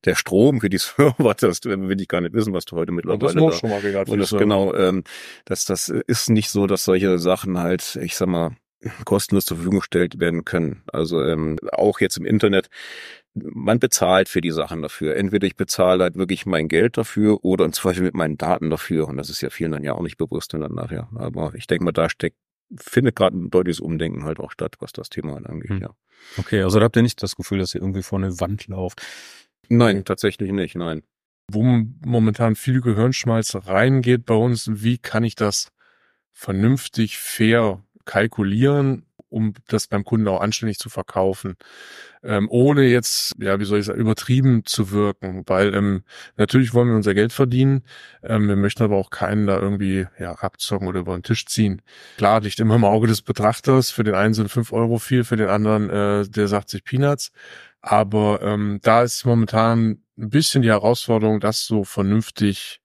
der Strom für die [laughs] Server, das will ich gar nicht wissen, was du heute mittlerweile das muss schon mal gehabt und das genau, ähm, das, das ist nicht so, dass solche Sachen halt, ich sag mal, kostenlos zur Verfügung gestellt werden können. Also ähm, auch jetzt im Internet, man bezahlt für die Sachen dafür. Entweder ich bezahle halt wirklich mein Geld dafür oder im Zweifel mit meinen Daten dafür. Und das ist ja vielen dann ja auch nicht bewusst dann nachher. Aber ich denke mal, da steckt, findet gerade ein deutliches Umdenken halt auch statt, was das Thema angeht, hm. ja. Okay, also da habt ihr nicht das Gefühl, dass ihr irgendwie vor eine Wand lauft? Nein, tatsächlich nicht, nein. Wo momentan viel Gehirnschmalz reingeht bei uns, wie kann ich das vernünftig, fair kalkulieren, um das beim Kunden auch anständig zu verkaufen, ähm, ohne jetzt, ja, wie soll ich sagen, übertrieben zu wirken, weil ähm, natürlich wollen wir unser Geld verdienen, ähm, wir möchten aber auch keinen da irgendwie ja, abzocken oder über den Tisch ziehen. Klar, liegt immer im Auge des Betrachters, für den einen sind fünf Euro viel, für den anderen, äh, der sagt sich Peanuts, aber ähm, da ist momentan ein bisschen die Herausforderung, das so vernünftig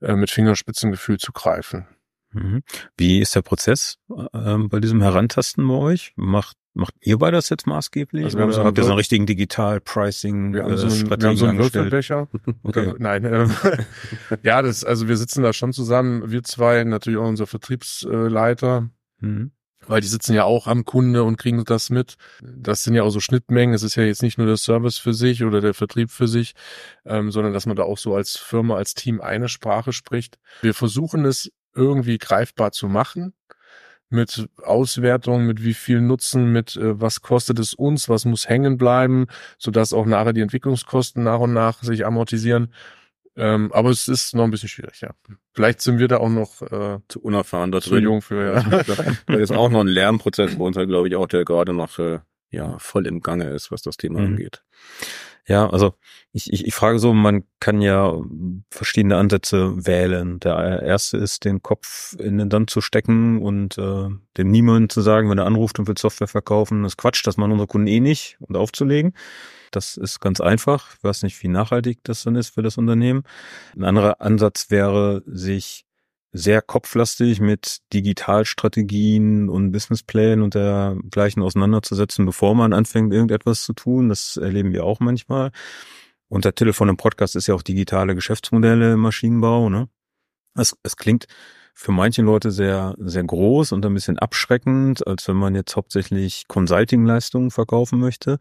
äh, mit Fingerspitzengefühl zu greifen. Mhm. Wie ist der Prozess ähm, bei diesem Herantasten bei euch? Macht Macht ihr beide das jetzt maßgeblich? Also wir haben so habt ihr so einen richtigen Digital-Pricing wir haben so einen, wir haben so einen Würfelbecher. [laughs] okay. Nein, ähm, [laughs] ja, das, also wir sitzen da schon zusammen, wir zwei, natürlich auch unser Vertriebsleiter, mhm. weil die sitzen ja auch am Kunde und kriegen das mit. Das sind ja auch so Schnittmengen. Es ist ja jetzt nicht nur der Service für sich oder der Vertrieb für sich, ähm, sondern dass man da auch so als Firma, als Team eine Sprache spricht. Wir versuchen es irgendwie greifbar zu machen mit Auswertung, mit wie viel Nutzen, mit äh, was kostet es uns, was muss hängen bleiben, sodass auch nachher die Entwicklungskosten nach und nach sich amortisieren. Ähm, aber es ist noch ein bisschen schwierig, ja. Vielleicht sind wir da auch noch äh, zu unerfahren, zu jung für. Ja. das ist auch noch ein Lernprozess bei uns, halt, glaube ich, auch der gerade noch äh, ja voll im Gange ist, was das Thema mhm. angeht. Ja, also ich, ich, ich frage so, man kann ja verschiedene Ansätze wählen. Der erste ist, den Kopf in den Damm zu stecken und äh, dem niemanden zu sagen, wenn er anruft und will Software verkaufen, das Quatsch, das machen unsere Kunden eh nicht und aufzulegen. Das ist ganz einfach. Ich weiß nicht, wie nachhaltig das dann ist für das Unternehmen. Ein anderer Ansatz wäre, sich sehr kopflastig mit Digitalstrategien und Businessplänen und dergleichen auseinanderzusetzen, bevor man anfängt, irgendetwas zu tun. Das erleben wir auch manchmal. Und der Titel von dem Podcast ist ja auch digitale Geschäftsmodelle im Maschinenbau. Ne? Es, es klingt für manche Leute sehr, sehr groß und ein bisschen abschreckend, als wenn man jetzt hauptsächlich Consulting-Leistungen verkaufen möchte.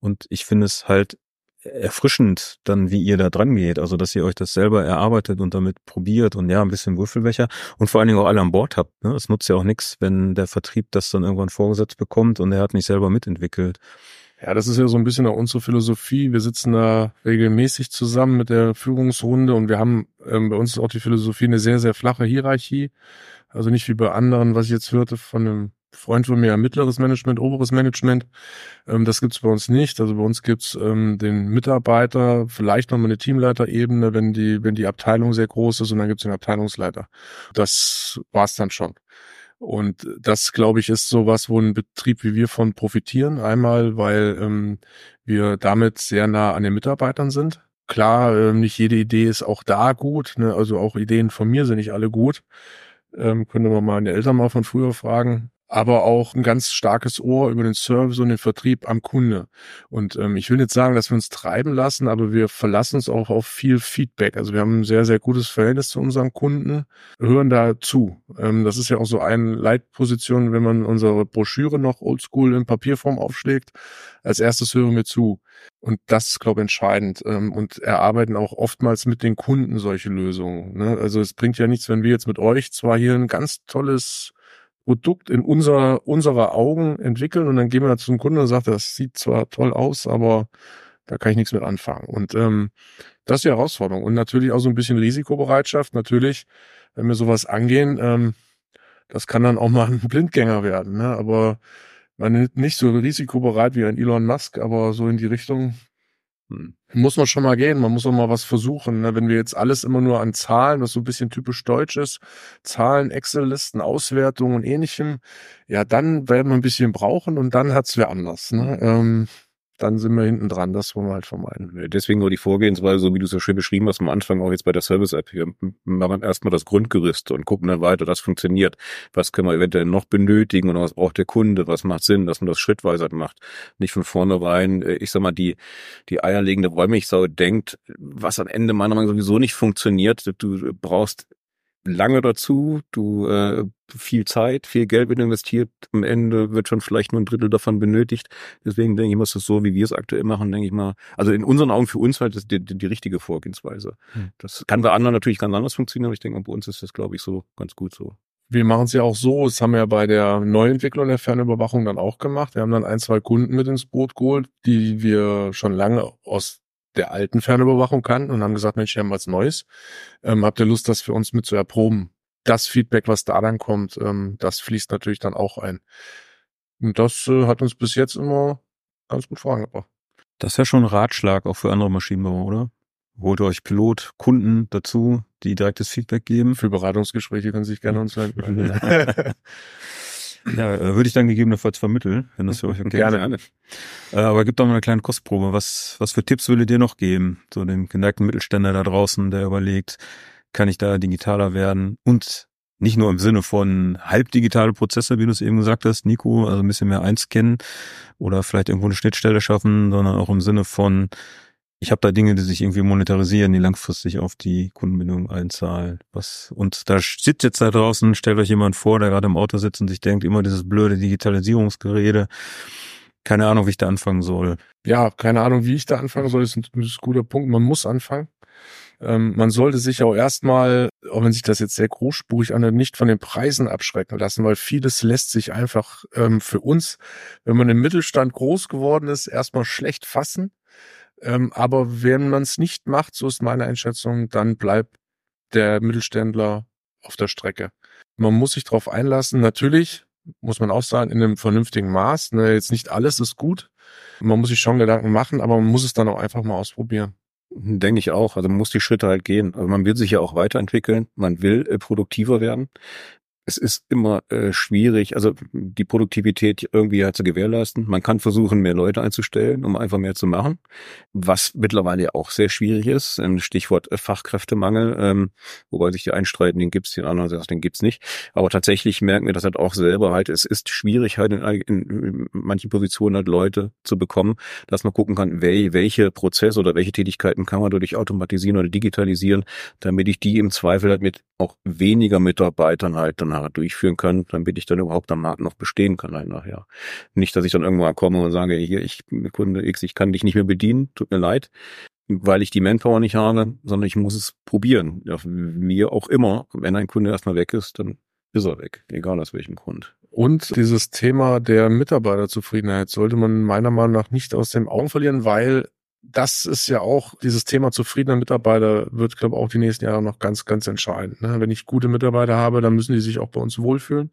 Und ich finde es halt erfrischend dann, wie ihr da dran geht. Also, dass ihr euch das selber erarbeitet und damit probiert und ja, ein bisschen Würfelbecher und vor allen Dingen auch alle an Bord habt. Ne? Es nutzt ja auch nichts, wenn der Vertrieb das dann irgendwann vorgesetzt bekommt und er hat nicht selber mitentwickelt. Ja, das ist ja so ein bisschen auch unsere Philosophie. Wir sitzen da regelmäßig zusammen mit der Führungsrunde und wir haben ähm, bei uns ist auch die Philosophie eine sehr, sehr flache Hierarchie. Also nicht wie bei anderen, was ich jetzt hörte von einem Freund von mir, mittleres Management, oberes Management. Ähm, das gibt's bei uns nicht. Also bei uns gibt's ähm, den Mitarbeiter, vielleicht nochmal eine Teamleiterebene, wenn die, wenn die Abteilung sehr groß ist und dann gibt's den Abteilungsleiter. Das war's dann schon. Und das, glaube ich, ist sowas, wo ein Betrieb wie wir von profitieren. Einmal, weil ähm, wir damit sehr nah an den Mitarbeitern sind. Klar, ähm, nicht jede Idee ist auch da gut. Ne? Also auch Ideen von mir sind nicht alle gut. Ähm, könnte man mal meine Eltern mal von früher fragen aber auch ein ganz starkes Ohr über den Service und den Vertrieb am Kunde. Und ähm, ich will nicht sagen, dass wir uns treiben lassen, aber wir verlassen uns auch auf viel Feedback. Also wir haben ein sehr, sehr gutes Verhältnis zu unseren Kunden, hören da zu. Ähm, das ist ja auch so eine Leitposition, wenn man unsere Broschüre noch oldschool in Papierform aufschlägt. Als erstes hören wir zu. Und das ist, glaube ich, entscheidend. Ähm, und erarbeiten auch oftmals mit den Kunden solche Lösungen. Ne? Also es bringt ja nichts, wenn wir jetzt mit euch zwar hier ein ganz tolles Produkt in unserer, unserer Augen entwickeln und dann gehen wir zum Kunden und sagt, das sieht zwar toll aus, aber da kann ich nichts mit anfangen. Und ähm, das ist die Herausforderung. Und natürlich auch so ein bisschen Risikobereitschaft. Natürlich, wenn wir sowas angehen, ähm, das kann dann auch mal ein Blindgänger werden. Ne? Aber man nicht so risikobereit wie ein Elon Musk, aber so in die Richtung. Muss man schon mal gehen, man muss auch mal was versuchen. Ne? Wenn wir jetzt alles immer nur an Zahlen, was so ein bisschen typisch deutsch ist, Zahlen, Excel-Listen, Auswertungen und ähnlichem, ja, dann werden wir ein bisschen brauchen und dann hat's wer anders. Ne? Ähm, dann sind wir hinten dran. Das wollen wir halt vermeiden. Deswegen nur die Vorgehensweise, so wie du es ja schön beschrieben hast am Anfang, auch jetzt bei der Service-App hier. Machen wir erstmal das Grundgerüst und gucken dann weiter, das funktioniert. Was können wir eventuell noch benötigen oder was braucht der Kunde? Was macht Sinn, dass man das schrittweise macht? Nicht von vornherein, äh, ich sag mal, die, die eierlegende Wollmilchsau denkt, was am Ende meiner Meinung nach sowieso nicht funktioniert. Du brauchst lange dazu, du äh, viel Zeit, viel Geld wird investiert, am Ende wird schon vielleicht nur ein Drittel davon benötigt. Deswegen denke ich mal, ist das so, wie wir es aktuell machen, denke ich mal. Also in unseren Augen für uns halt das die, die, die richtige Vorgehensweise. Hm. Das kann bei anderen natürlich ganz anders funktionieren, aber ich denke, bei uns ist das, glaube ich, so ganz gut so. Wir machen es ja auch so, das haben wir ja bei der Neuentwicklung der Fernüberwachung dann auch gemacht. Wir haben dann ein, zwei Kunden mit ins Boot geholt, die wir schon lange aus der alten Fernüberwachung kannten und haben gesagt, Mensch, wir haben was Neues. Ähm, habt ihr Lust, das für uns mit zu erproben? Das Feedback, was da dann kommt, ähm, das fließt natürlich dann auch ein. Und das äh, hat uns bis jetzt immer ganz gut vorangebracht. Das ist ja schon ein Ratschlag auch für andere Maschinenbauer, oder? Holt euch Pilot, Kunden dazu, die direktes Feedback geben. Für Beratungsgespräche können Sie sich gerne uns wenden. [laughs] [laughs] Ja, äh, würde ich dann gegebenenfalls vermitteln, wenn das für euch okay Gerne. ist. Gerne. Äh, aber gibt doch mal eine kleine Kostprobe. Was, was für Tipps würdet ihr noch geben? So dem geneigten Mittelständler da draußen, der überlegt, kann ich da digitaler werden? Und nicht nur im Sinne von halbdigitale Prozesse, wie du es eben gesagt hast, Nico, also ein bisschen mehr einscannen oder vielleicht irgendwo eine Schnittstelle schaffen, sondern auch im Sinne von, ich habe da Dinge, die sich irgendwie monetarisieren, die langfristig auf die Kundenbindung einzahlen. Was und da sitzt jetzt da draußen, stellt euch jemand vor, der gerade im Auto sitzt und sich denkt, immer dieses blöde Digitalisierungsgerede. Keine Ahnung, wie ich da anfangen soll. Ja, keine Ahnung, wie ich da anfangen soll, ist ein, ist ein guter Punkt. Man muss anfangen. Ähm, man sollte sich auch erstmal, auch wenn sich das jetzt sehr großspurig anhört, nicht von den Preisen abschrecken lassen, weil vieles lässt sich einfach ähm, für uns, wenn man im Mittelstand groß geworden ist, erstmal schlecht fassen ähm, aber wenn man es nicht macht, so ist meine Einschätzung, dann bleibt der Mittelständler auf der Strecke. Man muss sich darauf einlassen. Natürlich muss man auch sagen, in einem vernünftigen Maß. Ne, jetzt nicht alles ist gut. Man muss sich schon Gedanken machen, aber man muss es dann auch einfach mal ausprobieren. Denke ich auch. Also man muss die Schritte halt gehen. Also man will sich ja auch weiterentwickeln. Man will äh, produktiver werden es ist immer äh, schwierig, also die Produktivität irgendwie halt zu gewährleisten. Man kann versuchen, mehr Leute einzustellen, um einfach mehr zu machen, was mittlerweile auch sehr schwierig ist. Stichwort äh, Fachkräftemangel, ähm, wobei sich die einstreiten, den gibt's, den anderen sagen, den gibt's nicht. Aber tatsächlich merken wir das halt auch selber halt, es ist schwierig halt in, in, in manchen Positionen halt Leute zu bekommen, dass man gucken kann, wel, welche Prozesse oder welche Tätigkeiten kann man dadurch automatisieren oder digitalisieren, damit ich die im Zweifel halt mit auch weniger Mitarbeitern halt dann nachher durchführen kann, damit ich dann überhaupt am Markt noch bestehen kann halt nachher. Nicht, dass ich dann irgendwann komme und sage, hier, ich Kunde X, ich kann dich nicht mehr bedienen, tut mir leid, weil ich die Manpower nicht habe, sondern ich muss es probieren. Ja, mir auch immer. Wenn ein Kunde erstmal weg ist, dann ist er weg, egal aus welchem Grund. Und dieses Thema der Mitarbeiterzufriedenheit sollte man meiner Meinung nach nicht aus dem Augen verlieren, weil das ist ja auch, dieses Thema zufriedener Mitarbeiter wird, glaube ich, auch die nächsten Jahre noch ganz, ganz entscheidend. Ne? Wenn ich gute Mitarbeiter habe, dann müssen die sich auch bei uns wohlfühlen.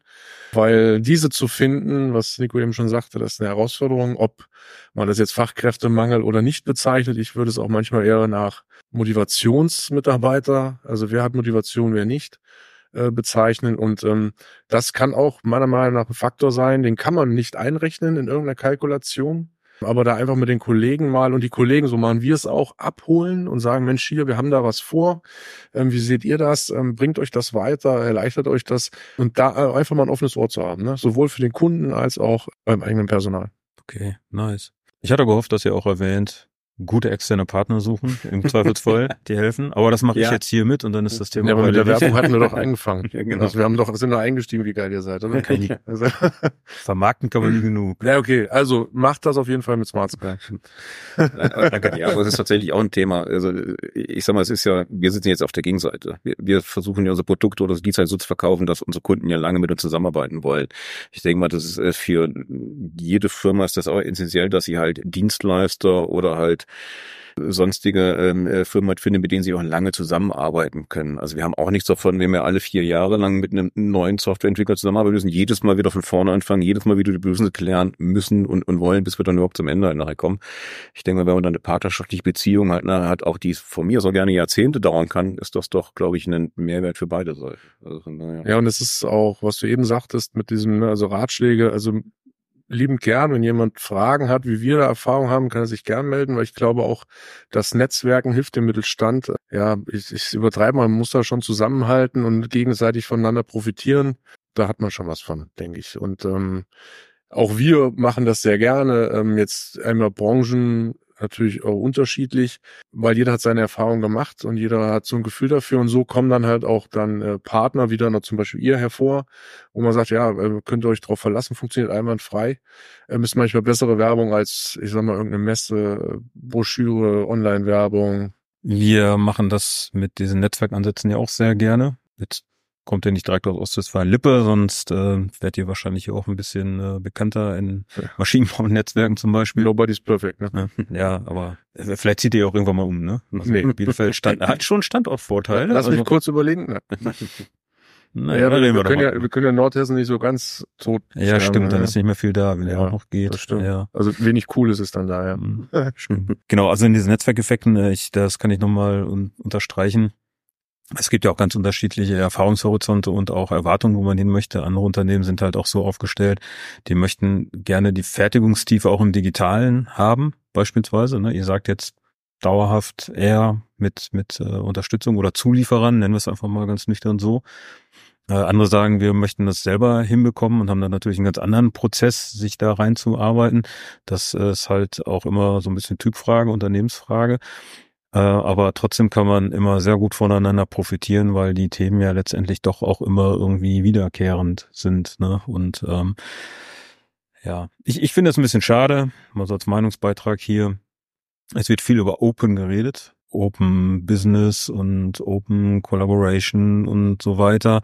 Weil diese zu finden, was Nico eben schon sagte, das ist eine Herausforderung, ob man das jetzt Fachkräftemangel oder nicht bezeichnet. Ich würde es auch manchmal eher nach Motivationsmitarbeiter, also wer hat Motivation, wer nicht, äh, bezeichnen. Und ähm, das kann auch meiner Meinung nach ein Faktor sein, den kann man nicht einrechnen in irgendeiner Kalkulation aber da einfach mit den Kollegen mal und die Kollegen, so machen wir es auch, abholen und sagen, Mensch, hier, wir haben da was vor. Ähm, wie seht ihr das? Ähm, bringt euch das weiter? Erleichtert euch das? Und da äh, einfach mal ein offenes Ohr zu haben, ne? sowohl für den Kunden als auch beim eigenen Personal. Okay, nice. Ich hatte gehofft, dass ihr auch erwähnt, gute externe Partner suchen, im Zweifelsfall, [laughs] die helfen. Aber das mache ja. ich jetzt hier mit und dann ist das Thema. Ja, aber mit der Werbung hatten wir doch [laughs] angefangen. ja, genau. Also wir haben doch, sind doch eingestiegen, wie geil ihr seid, oder? [laughs] Ja. Also. Vermarkten kann man nie genug. Ja, okay. Also macht das auf jeden Fall mit Smart Sky. Danke. Ja, aber es ist tatsächlich auch ein Thema. Also ich sag mal, es ist ja, wir sitzen jetzt auf der Gegenseite. Wir, wir versuchen ja unser Produkt oder die Zeit so zu verkaufen, dass unsere Kunden ja lange mit uns zusammenarbeiten wollen. Ich denke mal, das ist äh, für jede Firma ist das auch essentiell, dass sie halt Dienstleister oder halt sonstige ähm, äh, Firmen halt finden, mit denen sie auch lange zusammenarbeiten können. Also wir haben auch nichts davon, wenn wir alle vier Jahre lang mit einem neuen Softwareentwickler zusammenarbeiten müssen, jedes Mal wieder von vorne anfangen, jedes Mal wieder die Bösen klären müssen und, und wollen, bis wir dann überhaupt zum Ende halt nachher kommen. Ich denke mal, wenn man dann eine partnerschaftliche Beziehung halt nachher hat, auch die von mir so gerne Jahrzehnte dauern kann, ist das doch, glaube ich, ein Mehrwert für beide Seiten. Also ja. ja, und es ist auch, was du eben sagtest, mit diesem, ne, also Ratschläge, also liebend gern. Wenn jemand Fragen hat, wie wir da Erfahrung haben, kann er sich gern melden, weil ich glaube auch, das Netzwerken hilft dem Mittelstand. Ja, ich, ich übertreibe mal, man muss da schon zusammenhalten und gegenseitig voneinander profitieren. Da hat man schon was von, denke ich. Und ähm, auch wir machen das sehr gerne. Ähm, jetzt einmal Branchen natürlich auch unterschiedlich, weil jeder hat seine Erfahrung gemacht und jeder hat so ein Gefühl dafür und so kommen dann halt auch dann äh, Partner wieder, noch zum Beispiel ihr hervor, wo man sagt, ja, äh, könnt ihr euch drauf verlassen, funktioniert einwandfrei. Ähm, ist manchmal bessere Werbung als, ich sag mal, irgendeine Messe, Broschüre, Online-Werbung. Wir machen das mit diesen Netzwerkansätzen ja auch sehr gerne. Jetzt kommt ihr nicht direkt aus Ostwestfalen-Lippe, sonst äh, werdet ihr wahrscheinlich auch ein bisschen äh, bekannter in Maschinenbau-Netzwerken zum Beispiel. Nobody's perfect, ne? Ja, aber äh, vielleicht zieht ihr auch irgendwann mal um, ne? Also nee. Bielefeld stand, [laughs] hat schon Standortvorteile. Lass mich also, kurz überlegen. Ne? [laughs] Naja, naja wir, wir, können ja, wir können ja Nordhessen nicht so ganz tot. Ja, stimmt, ne? dann ist nicht mehr viel da, wenn ja, er noch geht. Das stimmt. Ja. Also wenig Cooles ist dann da, ja. Mhm. [laughs] genau, also in diesen Netzwerkeffekten, äh, ich, das kann ich nochmal un unterstreichen. Es gibt ja auch ganz unterschiedliche Erfahrungshorizonte und auch Erwartungen, wo man hin möchte. Andere Unternehmen sind halt auch so aufgestellt, die möchten gerne die Fertigungstiefe auch im Digitalen haben, beispielsweise. Ne? Ihr sagt jetzt dauerhaft eher mit, mit äh, Unterstützung oder Zulieferern, nennen wir es einfach mal ganz nüchtern so. Äh, andere sagen, wir möchten das selber hinbekommen und haben dann natürlich einen ganz anderen Prozess, sich da reinzuarbeiten. Das ist halt auch immer so ein bisschen Typfrage, Unternehmensfrage. Äh, aber trotzdem kann man immer sehr gut voneinander profitieren, weil die Themen ja letztendlich doch auch immer irgendwie wiederkehrend sind. Ne? Und ähm, ja, ich, ich finde es ein bisschen schade, mal so als Meinungsbeitrag hier. Es wird viel über Open geredet. Open Business und Open Collaboration und so weiter.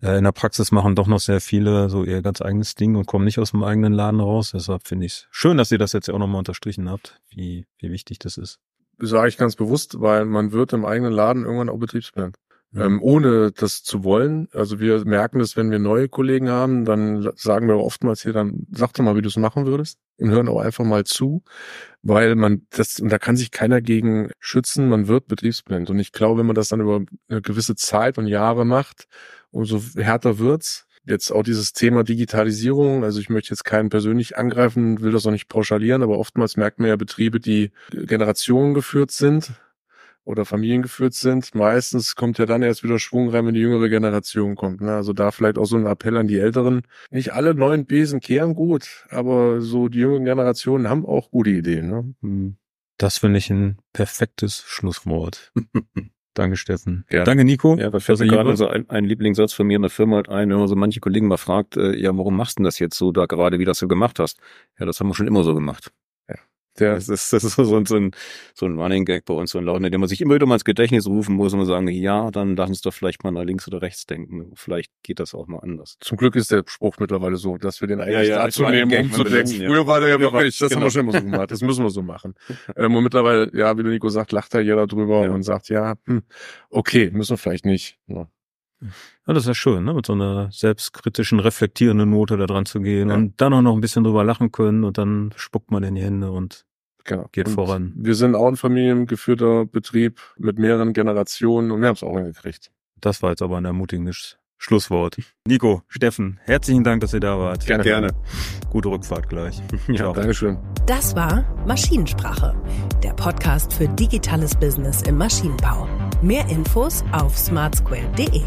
Äh, in der Praxis machen doch noch sehr viele so ihr ganz eigenes Ding und kommen nicht aus dem eigenen Laden raus. Deshalb finde ich es schön, dass ihr das jetzt ja auch nochmal unterstrichen habt, wie, wie wichtig das ist sage ich ganz bewusst, weil man wird im eigenen Laden irgendwann auch Betriebsplan. Mhm. Ähm, ohne das zu wollen. Also wir merken das, wenn wir neue Kollegen haben, dann sagen wir oftmals hier, dann sag doch mal, wie du es machen würdest und hören auch einfach mal zu, weil man das, und da kann sich keiner gegen schützen, man wird betriebsblind. Und ich glaube, wenn man das dann über eine gewisse Zeit und Jahre macht, umso härter wird's jetzt auch dieses Thema Digitalisierung, also ich möchte jetzt keinen persönlich angreifen, will das auch nicht pauschalieren, aber oftmals merkt man ja Betriebe, die Generationen geführt sind oder Familien geführt sind. Meistens kommt ja dann erst wieder Schwung rein, wenn die jüngere Generation kommt. Ne? Also da vielleicht auch so ein Appell an die Älteren. Nicht alle neuen Besen kehren gut, aber so die jüngeren Generationen haben auch gute Ideen. Ne? Hm. Das finde ich ein perfektes Schlusswort. [laughs] Danke, Steffen. Ja. Danke, Nico. Ja, da fällt mir gerade so ein, ein Lieblingssatz von mir in der Firma halt ein, wenn man so manche Kollegen mal fragt, äh, ja, warum machst du denn das jetzt so da gerade, wie das du gemacht hast? Ja, das haben wir schon immer so gemacht. Der, das ist, das ist so ein, so ein, so ein Running Gag bei uns, so ein Laune, den man sich immer wieder mal ins Gedächtnis rufen muss und man sagen, ja, dann lass uns doch vielleicht mal nach links oder rechts denken. Vielleicht geht das auch mal anders. Zum Glück ist der Spruch mittlerweile so, dass wir den eigentlich ja, ja, dazu nehmen, um zu denken. Ja. Früher war der ja wirklich, das genau. haben wir schon immer so gemacht, das müssen wir so machen. ähm, und mittlerweile, ja, wie der Nico sagt, lacht da jeder drüber ja. und sagt, ja, hm, okay, müssen wir vielleicht nicht. Ja. Ja, das ist ja schön, ne? mit so einer selbstkritischen, reflektierenden Note da dran zu gehen ja. und dann auch noch ein bisschen drüber lachen können und dann spuckt man in die Hände und genau. geht und voran. Wir sind auch ein familiengeführter Betrieb mit mehreren Generationen und wir haben es auch hingekriegt. Das war jetzt aber ein ermutigendes Schlusswort. Nico, Steffen, herzlichen Dank, dass ihr da wart. Gerne. Gerne. [laughs] Gute Rückfahrt gleich. [laughs] ja, Dankeschön. Das war Maschinensprache, der Podcast für digitales Business im Maschinenbau. Mehr Infos auf smartsquare.de.